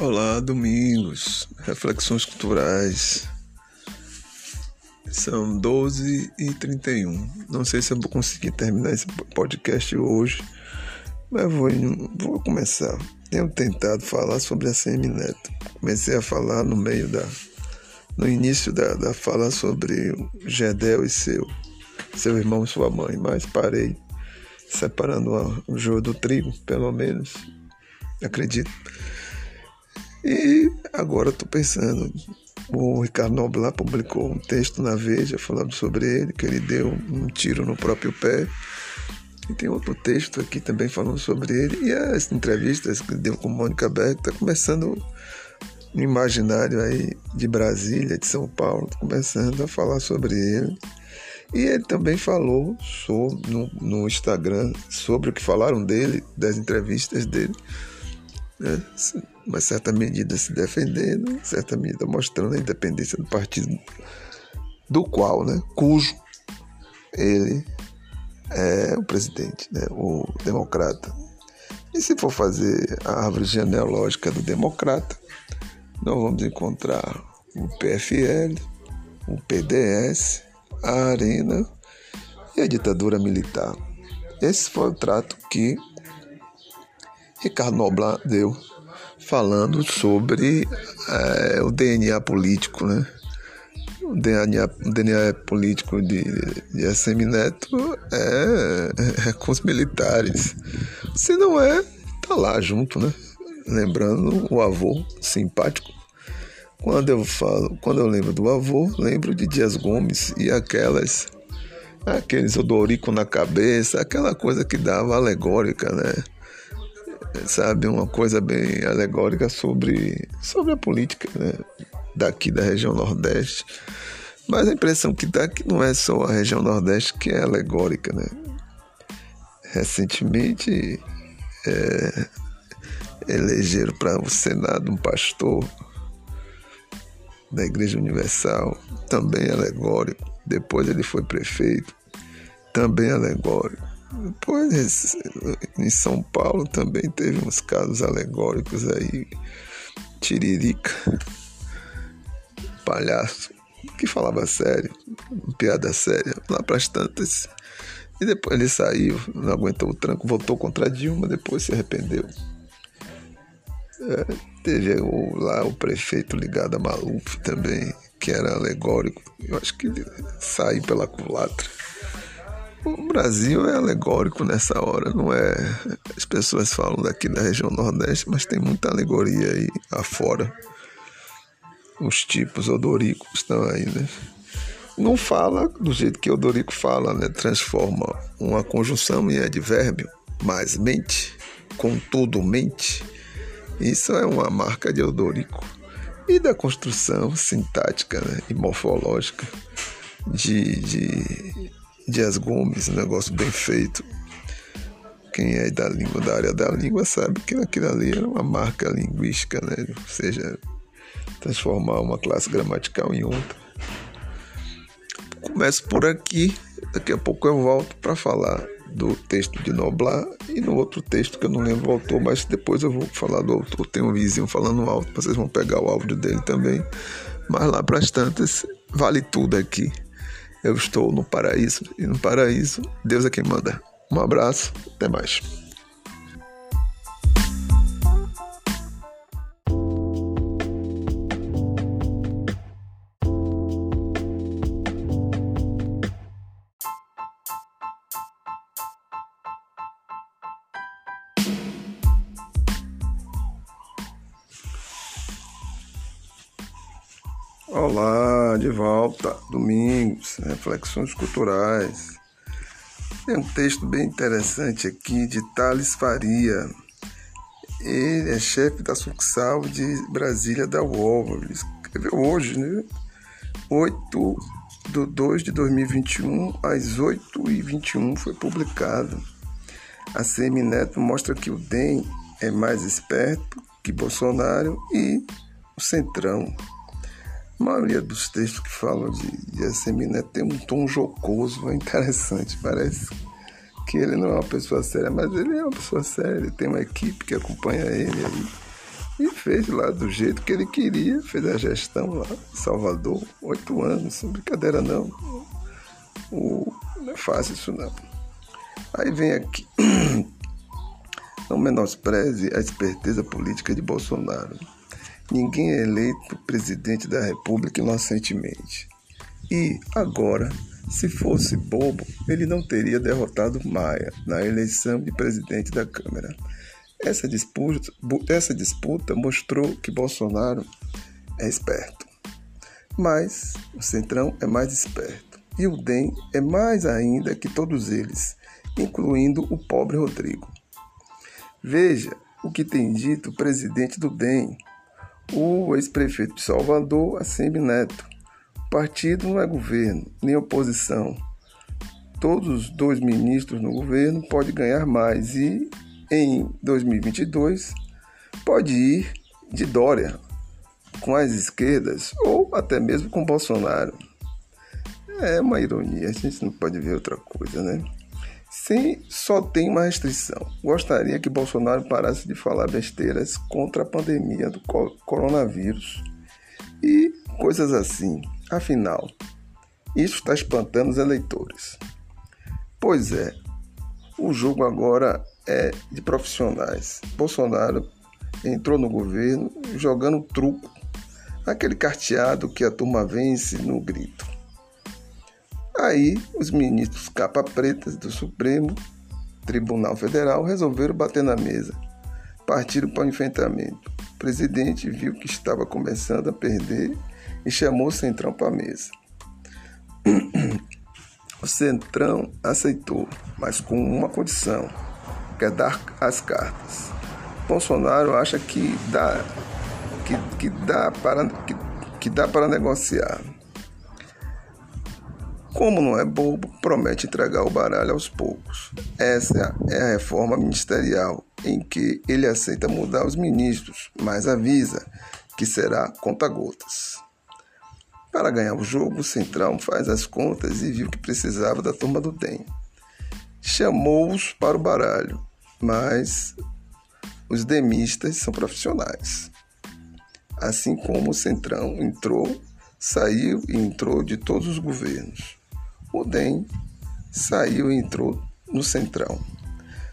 Olá, domingos, reflexões culturais. São 12 e 31. Não sei se eu vou conseguir terminar esse podcast hoje, mas vou, vou começar. Tenho tentado falar sobre a Semineto. Comecei a falar no meio da. no início da, da fala sobre Gedel e seu, seu irmão e sua mãe, mas parei separando o joio do trigo, pelo menos. Acredito. E agora estou pensando, o Ricardo Noblar publicou um texto na Veja falando sobre ele, que ele deu um tiro no próprio pé. E tem outro texto aqui também falando sobre ele. E as entrevistas que deu com Mônica Beck está começando no imaginário aí de Brasília, de São Paulo, tá começando a falar sobre ele. E ele também falou sobre, no, no Instagram sobre o que falaram dele, das entrevistas dele né? uma certa medida se defendendo, certa medida mostrando a independência do partido do qual, né, cujo ele é o presidente, né, o democrata. E se for fazer a árvore genealógica do democrata, nós vamos encontrar o PFL, o PDS, a Arena e a ditadura militar. Esse foi o trato que Ricardo Noblar deu, falando sobre é, o DNA político, né? O DNA, o DNA político de, de Assemineto é, é com os militares. Se não é, tá lá junto, né? Lembrando o avô simpático. Quando eu falo, quando eu lembro do avô, lembro de Dias Gomes e aquelas aqueles odorico na cabeça, aquela coisa que dava alegórica, né? Sabe, uma coisa bem alegórica sobre, sobre a política né, daqui da região Nordeste. Mas a impressão que dá é que não é só a região Nordeste que é alegórica, né? Recentemente é, elegeram para o Senado um pastor da Igreja Universal, também alegórico. Depois ele foi prefeito, também alegórico. Depois, em São Paulo também teve uns casos alegóricos aí. Tiririca, palhaço, que falava sério, piada séria, lá para as tantas. E depois ele saiu, não aguentou o tranco, voltou contra Dilma, depois se arrependeu. É, teve o, lá o prefeito ligado a Maluf também, que era alegórico. Eu acho que ele saiu pela culatra. O Brasil é alegórico nessa hora, não é? As pessoas falam daqui da região Nordeste, mas tem muita alegoria aí afora. Os tipos odoricos estão aí, né? Não fala do jeito que Odorico fala, né? Transforma uma conjunção em advérbio, mas mente, contudo mente. Isso é uma marca de Odorico. E da construção sintática né? e morfológica de, de Dias Gomes, um negócio bem feito. Quem é da língua, da área da língua, sabe que aquilo ali era uma marca linguística, né? Ou seja, transformar uma classe gramatical em outra. Começo por aqui, daqui a pouco eu volto para falar do texto de Noblar e no outro texto que eu não lembro o autor, mas depois eu vou falar do autor. Tem um vizinho falando alto, vocês vão pegar o áudio dele também. Mas lá para as tantas, vale tudo aqui. Eu estou no paraíso e no paraíso Deus é quem manda. Um abraço, até mais. Olá, de volta, domingos, reflexões culturais. Tem um texto bem interessante aqui de Thales Faria. Ele é chefe da sucursal de Brasília da UOL. Ele escreveu hoje, né? 8 de 2 de 2021, às 8h21 foi publicado. A Semineto mostra que o DEM é mais esperto que Bolsonaro e o Centrão. A maioria dos textos que falam de, de Assemineto tem um tom jocoso, é interessante. Parece que ele não é uma pessoa séria, mas ele é uma pessoa séria. Ele tem uma equipe que acompanha ele aí. e fez lá do jeito que ele queria, fez a gestão lá em Salvador, oito anos, sem brincadeira não. O, não é fácil isso não. Aí vem aqui. Não menospreze a esperteza política de Bolsonaro. Ninguém é eleito presidente da República inocentemente. E agora, se fosse bobo, ele não teria derrotado Maia na eleição de presidente da Câmara. Essa disputa, essa disputa mostrou que Bolsonaro é esperto. Mas o Centrão é mais esperto. E o DEM é mais ainda que todos eles, incluindo o pobre Rodrigo. Veja o que tem dito o presidente do DEM, o ex-prefeito de Salvador, Assemi Neto. O partido não é governo, nem oposição. Todos os dois ministros no governo podem ganhar mais e, em 2022, pode ir de Dória com as esquerdas ou até mesmo com Bolsonaro. É uma ironia, a gente não pode ver outra coisa, né? Sim, só tem uma restrição. Gostaria que Bolsonaro parasse de falar besteiras contra a pandemia do coronavírus e coisas assim. Afinal, isso está espantando os eleitores. Pois é, o jogo agora é de profissionais. Bolsonaro entrou no governo jogando truco, aquele carteado que a turma vence no grito. Aí, os ministros capa pretas do Supremo Tribunal Federal resolveram bater na mesa. Partiram para o enfrentamento. O presidente viu que estava começando a perder e chamou o Centrão para a mesa. O Centrão aceitou, mas com uma condição, que é dar as cartas. Bolsonaro acha que dá, que, que dá, para, que, que dá para negociar. Como não é bobo, promete entregar o baralho aos poucos. Essa é a reforma ministerial, em que ele aceita mudar os ministros, mas avisa que será conta-gotas. Para ganhar o jogo, o Centrão faz as contas e viu que precisava da turma do DEM. Chamou-os para o baralho, mas os demistas são profissionais. Assim como o Centrão entrou, saiu e entrou de todos os governos. O DEM saiu e entrou no Centrão.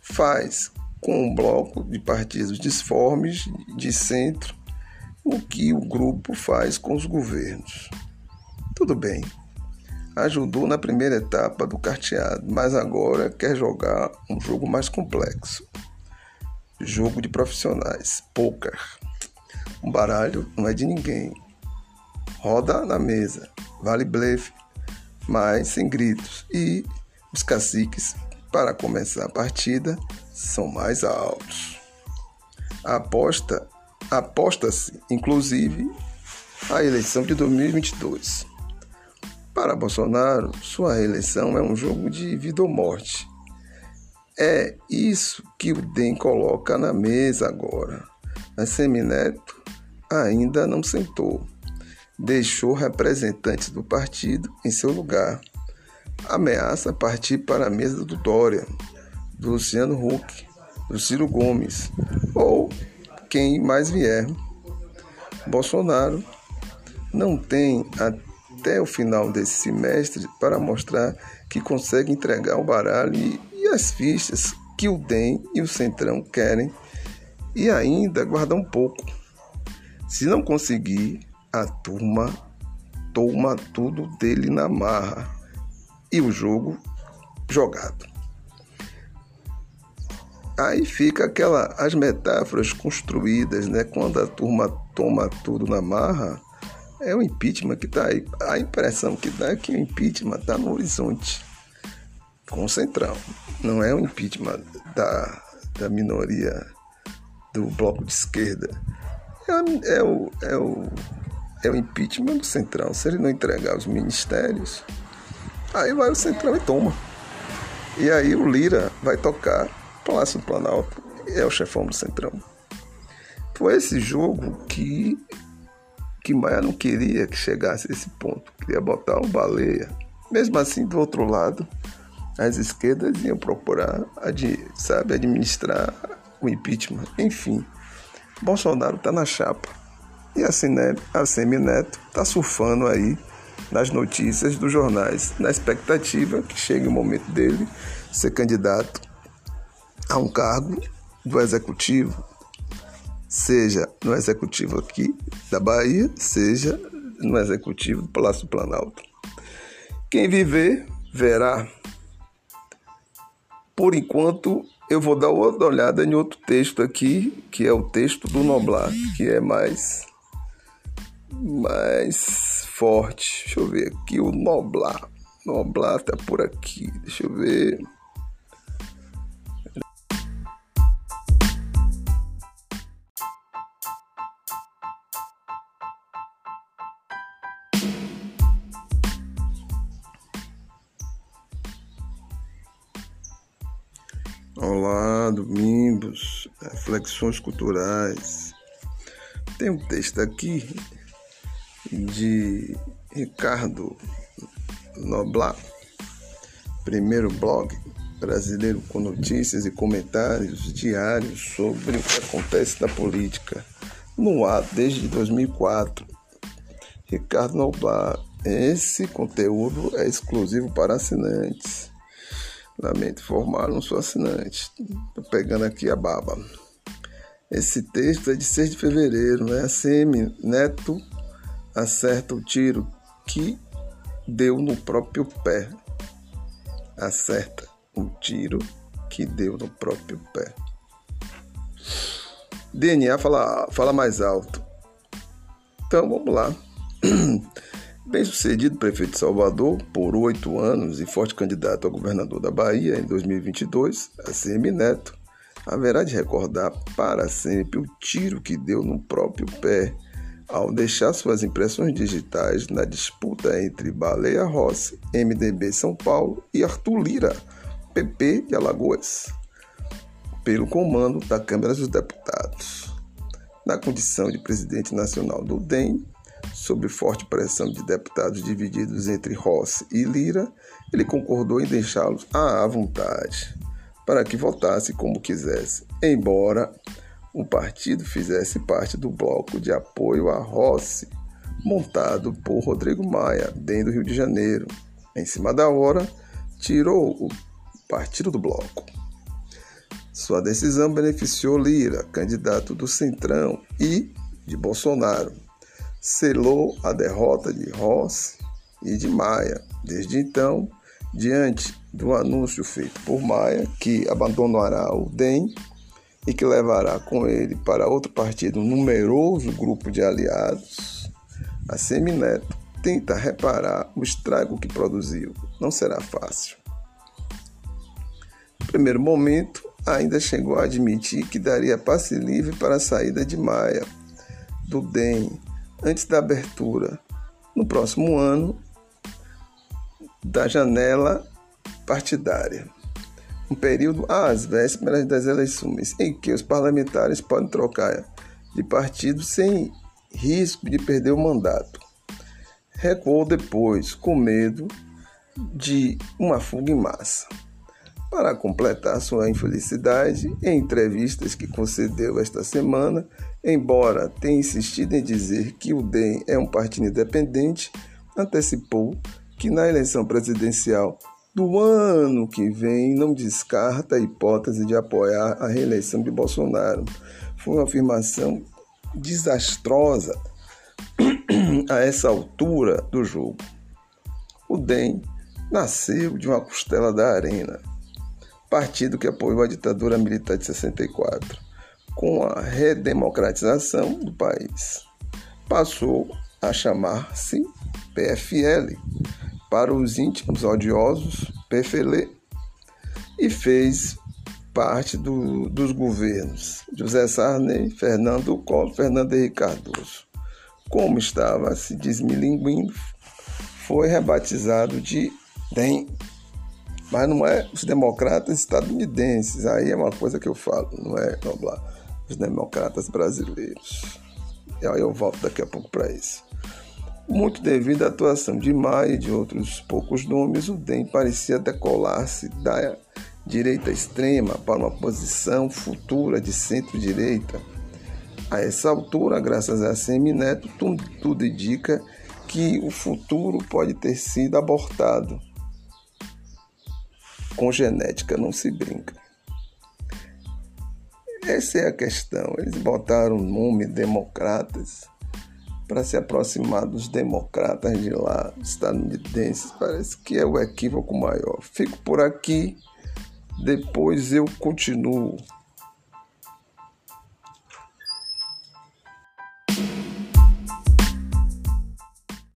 Faz com um bloco de partidos disformes de centro o que o grupo faz com os governos. Tudo bem, ajudou na primeira etapa do carteado, mas agora quer jogar um jogo mais complexo. Jogo de profissionais, poker. Um baralho não é de ninguém. Roda na mesa, vale blefe, mas sem gritos. E os caciques, para começar a partida, são mais altos. Aposta aposta-se, inclusive, a eleição de 2022. Para Bolsonaro, sua reeleição é um jogo de vida ou morte. É isso que o DEM coloca na mesa agora. Mas Semineto ainda não sentou deixou representantes do partido em seu lugar. Ameaça partir para a mesa do Dória, do Luciano Huck, do Ciro Gomes ou quem mais vier. Bolsonaro não tem até o final desse semestre para mostrar que consegue entregar o baralho e, e as fichas que o DEM e o Centrão querem e ainda guardar um pouco. Se não conseguir, a turma toma tudo dele na marra e o jogo jogado. Aí fica aquela as metáforas construídas, né? Quando a turma toma tudo na marra, é o impeachment que está aí. A impressão que dá é que o impeachment está no horizonte, com o central. Não é o impeachment da, da minoria do bloco de esquerda. É, é o, é o é o impeachment do Centrão. Se ele não entregar os ministérios, aí vai o Centrão e toma. E aí o Lira vai tocar Palácio do Planalto, é o chefão do Centrão. Foi esse jogo que, que Maia não queria que chegasse a esse ponto, queria botar o baleia. Mesmo assim, do outro lado, as esquerdas iam procurar, sabe, administrar o impeachment. Enfim, Bolsonaro está na chapa. E a, Cine, a Semineto está surfando aí nas notícias dos jornais, na expectativa que chegue o momento dele ser candidato a um cargo do executivo, seja no executivo aqui da Bahia, seja no executivo do Palácio Planalto. Quem viver, verá. Por enquanto, eu vou dar outra olhada em outro texto aqui, que é o texto do Noblar, que é mais mais forte. Deixa eu ver aqui o Noblar. Noblar tá por aqui. Deixa eu ver. Olá, domingos, reflexões culturais. Tem um texto aqui de Ricardo Noblar, primeiro blog brasileiro com notícias e comentários diários sobre o que acontece na política no ar desde 2004. Ricardo Noblar, esse conteúdo é exclusivo para assinantes. Lamento informar, não sou assinante. Tô pegando aqui a baba. Esse texto é de 6 de fevereiro, né? A CM Neto acerta o tiro que deu no próprio pé. Acerta o tiro que deu no próprio pé. DNA fala, fala mais alto. Então vamos lá. Bem-sucedido prefeito de Salvador por oito anos e forte candidato a governador da Bahia em 2022, ACM Neto haverá de recordar para sempre o tiro que deu no próprio pé ao deixar suas impressões digitais na disputa entre Baleia Rossi, MDB São Paulo e Arthur Lira, PP de Alagoas, pelo comando da Câmara dos Deputados. Na condição de presidente nacional do DEM, sob forte pressão de deputados divididos entre Rossi e Lira, ele concordou em deixá-los à vontade, para que votasse como quisesse, embora o partido fizesse parte do bloco de apoio a Rossi, montado por Rodrigo Maia, dentro do Rio de Janeiro. Em cima da hora, tirou o partido do bloco. Sua decisão beneficiou Lira, candidato do Centrão, e de Bolsonaro, selou a derrota de Ross e de Maia. Desde então, diante do anúncio feito por Maia, que abandonará o DEM e que levará com ele para outro partido um numeroso grupo de aliados, a Semineto tenta reparar o estrago que produziu. Não será fácil. No primeiro momento, ainda chegou a admitir que daria passe livre para a saída de Maia do DEM antes da abertura, no próximo ano, da janela partidária. Um período às vésperas das eleições, em que os parlamentares podem trocar de partido sem risco de perder o mandato. Recuou depois, com medo de uma fuga em massa. Para completar sua infelicidade, em entrevistas que concedeu esta semana, embora tenha insistido em dizer que o DEM é um partido independente, antecipou que na eleição presidencial do ano que vem não descarta a hipótese de apoiar a reeleição de Bolsonaro. Foi uma afirmação desastrosa a essa altura do jogo. O DEM nasceu de uma costela da arena partido que apoiou a ditadura militar de 64, com a redemocratização do país. Passou a chamar-se PFL, para os íntimos odiosos, PFL, e fez parte do, dos governos José Sarney, Fernando Collor, Fernando Henrique Cardoso. Como estava se desmilinguindo, foi rebatizado de DEM mas não é os democratas estadunidenses. Aí é uma coisa que eu falo, não é Noblar, os democratas brasileiros. E aí eu volto daqui a pouco para isso. Muito devido à atuação de Maia e de outros poucos nomes, o DEM parecia decolar-se da direita extrema para uma posição futura de centro-direita. A essa altura, graças a Semineto, tudo, indica que o futuro pode ter sido abortado. Com genética não se brinca. Essa é a questão. Eles botaram o nome democratas para se aproximar dos democratas de lá, estadunidenses. Parece que é o equívoco maior. Fico por aqui, depois eu continuo.